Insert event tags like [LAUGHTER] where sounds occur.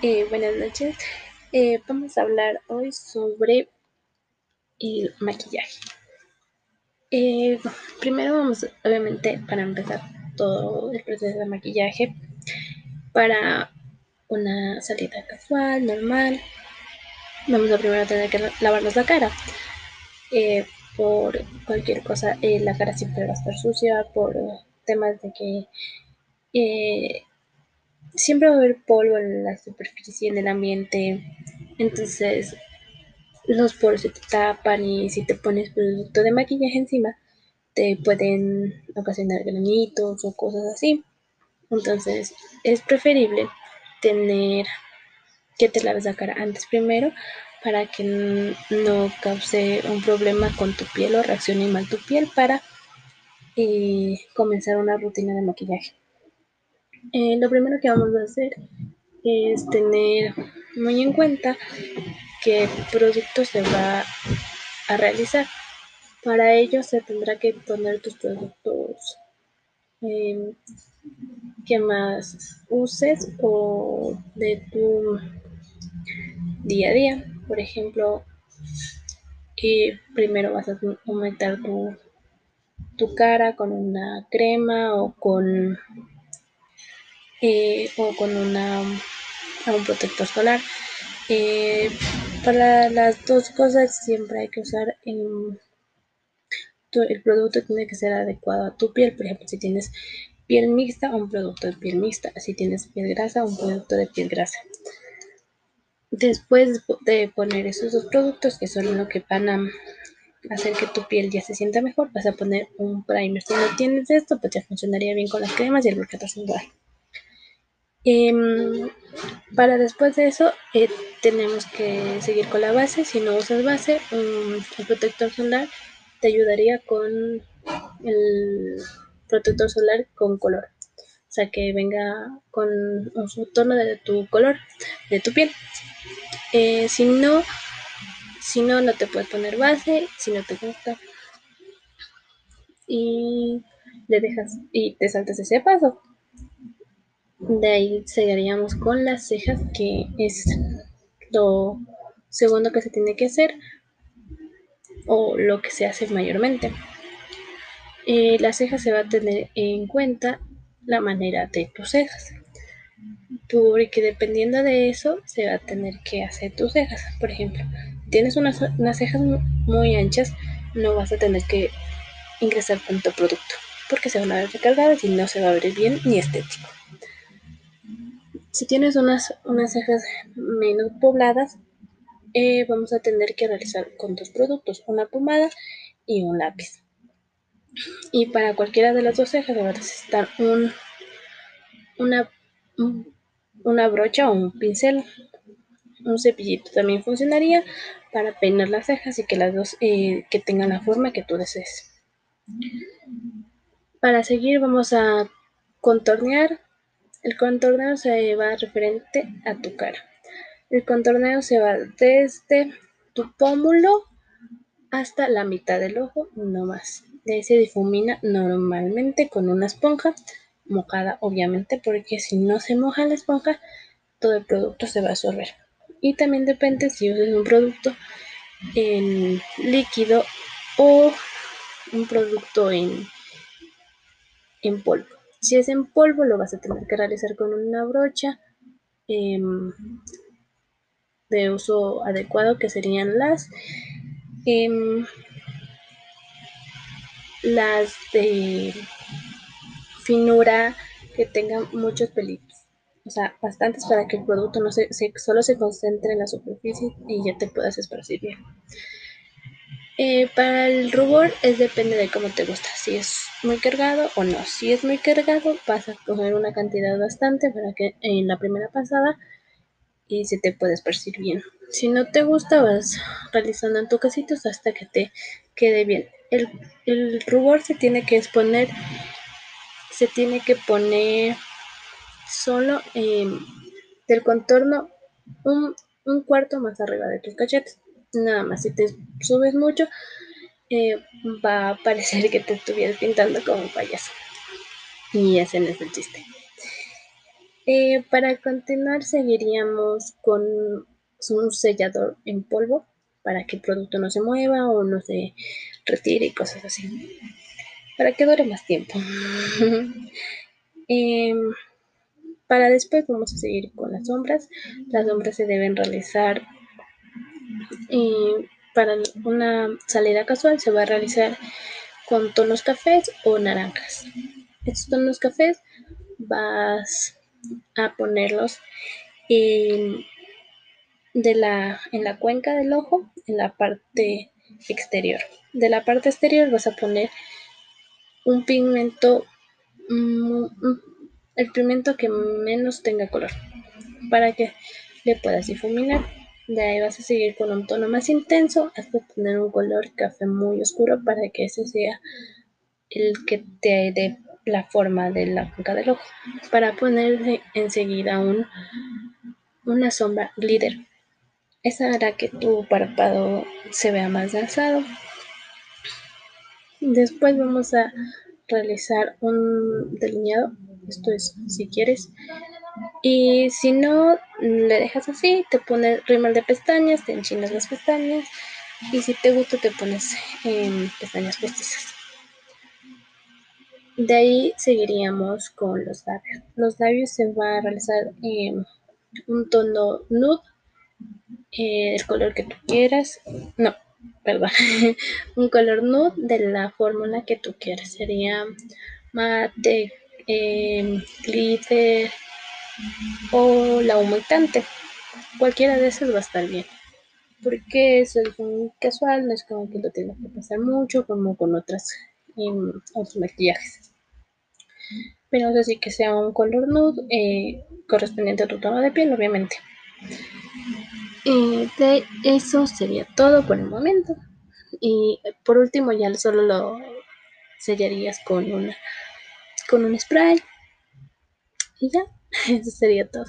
Eh, buenas noches. Eh, vamos a hablar hoy sobre el maquillaje. Eh, primero vamos, obviamente, para empezar todo el proceso de maquillaje para una salida casual, normal. Vamos a primero tener que lavarnos la cara. por cualquier cosa, la cara siempre va a estar sucia por temas de que siempre va a haber polvo en la superficie, en el ambiente. Entonces, los poros se te tapan y si te pones producto de maquillaje encima, te pueden ocasionar granitos o cosas así. Entonces, es preferible tener que te laves la cara antes primero para que no cause un problema con tu piel o reaccione mal tu piel para eh, comenzar una rutina de maquillaje. Eh, lo primero que vamos a hacer es tener muy en cuenta qué producto se va a realizar. Para ello se tendrá que poner tus productos em, que más uses o de tu día a día. Por ejemplo, eh, primero vas a aumentar tu, tu cara con una crema o con eh, o con una, un protector solar. Eh, para las dos cosas siempre hay que usar el producto tiene que ser adecuado a tu piel. Por ejemplo, si tienes piel mixta, un producto de piel mixta. Si tienes piel grasa, un producto de piel grasa. Después de poner esos dos productos, que son lo que van a hacer que tu piel ya se sienta mejor, vas a poner un primer. Si no tienes esto, pues ya funcionaría bien con las cremas y el bloqueador solar. Em, para después de eso eh, tenemos que seguir con la base. Si no usas base, el protector solar te ayudaría con el protector solar con color. O sea, que venga con un tono de tu color, de tu piel. Eh, si no, si no, no te puedes poner base, si no te gusta. Y le dejas y te saltas ese paso. De ahí seguiríamos con las cejas, que es lo segundo que se tiene que hacer o lo que se hace mayormente. Eh, las cejas se va a tener en cuenta la manera de tus cejas, porque dependiendo de eso se va a tener que hacer tus cejas. Por ejemplo, si tienes unas, unas cejas muy anchas, no vas a tener que ingresar tanto producto, porque se van a ver recargadas y no se va a ver bien ni estético. Si tienes unas, unas cejas menos pobladas, eh, vamos a tener que realizar con dos productos, una pomada y un lápiz. Y para cualquiera de las dos cejas va a necesitar un, una, una brocha o un pincel. Un cepillito también funcionaría para peinar las cejas y que las dos eh, que tengan la forma que tú desees. Para seguir vamos a contornear el contorneo se va referente a tu cara. El contorneo se va desde tu pómulo hasta la mitad del ojo, no más. De ahí se difumina normalmente con una esponja mojada, obviamente, porque si no se moja la esponja, todo el producto se va a absorber. Y también depende si usas un producto en líquido o un producto en, en polvo. Si es en polvo, lo vas a tener que realizar con una brocha em, de uso adecuado, que serían las, em, las de finura que tengan muchos pelitos. O sea, bastantes para que el producto no se, solo se concentre en la superficie y ya te puedas esparcir bien. Eh, para el rubor es depende de cómo te gusta, si es muy cargado o no. Si es muy cargado vas a coger una cantidad bastante para que en la primera pasada y se te puede esparcir bien. Si no te gusta vas realizando en toquecitos hasta que te quede bien. El, rubor se tiene que exponer, se tiene que poner solo del contorno un, un cuarto más arriba de tus cachetes nada más si te subes mucho eh, va a parecer que te estuvieras pintando como un payaso y ese no es el chiste Eh, para continuar seguiríamos con un sellador en polvo para que el producto no se mueva o no se retire y cosas así. Para que dure más tiempo. [LAUGHS] Em, para después vamos a seguir con las sombras. Las sombras se deben realizar eh, para una salida casual se va a realizar con tonos cafés o naranjas. Estos tonos cafés vas a ponerlos en, de la, en la cuenca del ojo, en la parte exterior. De la parte exterior vas a poner un pigmento, mm, el pigmento que menos tenga color, para que le puedas difuminar. De ahí vas a seguir con un tono más intenso hasta tener un color café muy oscuro para que ese sea el que te dé la forma de la cuenca del ojo. Para poner enseguida un, una sombra glitter. Esa hará que tu párpado se vea más alzado. Después vamos a realizar un delineado. Esto es, si quieres, y si no, le dejas así, te pones rímel de pestañas, te enchinas las pestañas. Y si te gusta, te pones em, pestañas postizas. De ahí seguiríamos con los labios. Los labios se va a realizar em, un tono nude, eh, el color que tú quieras. No, perdón. [LAUGHS] un color nude de la fórmula que tú quieras. Sería mate, em, glitter, o la humectante. Cualquiera de esas va a estar bien. Porque es muy casual, no es como que lo tengas que pasar mucho como con otras em, otros maquillajes. Pero así que sea un color nude eh, correspondiente a tu tono de piel, obviamente. Eh, de eso sería todo por el momento. Y por último ya solo lo sellarías con una con un spray y ya, [LAUGHS] eso sería todo.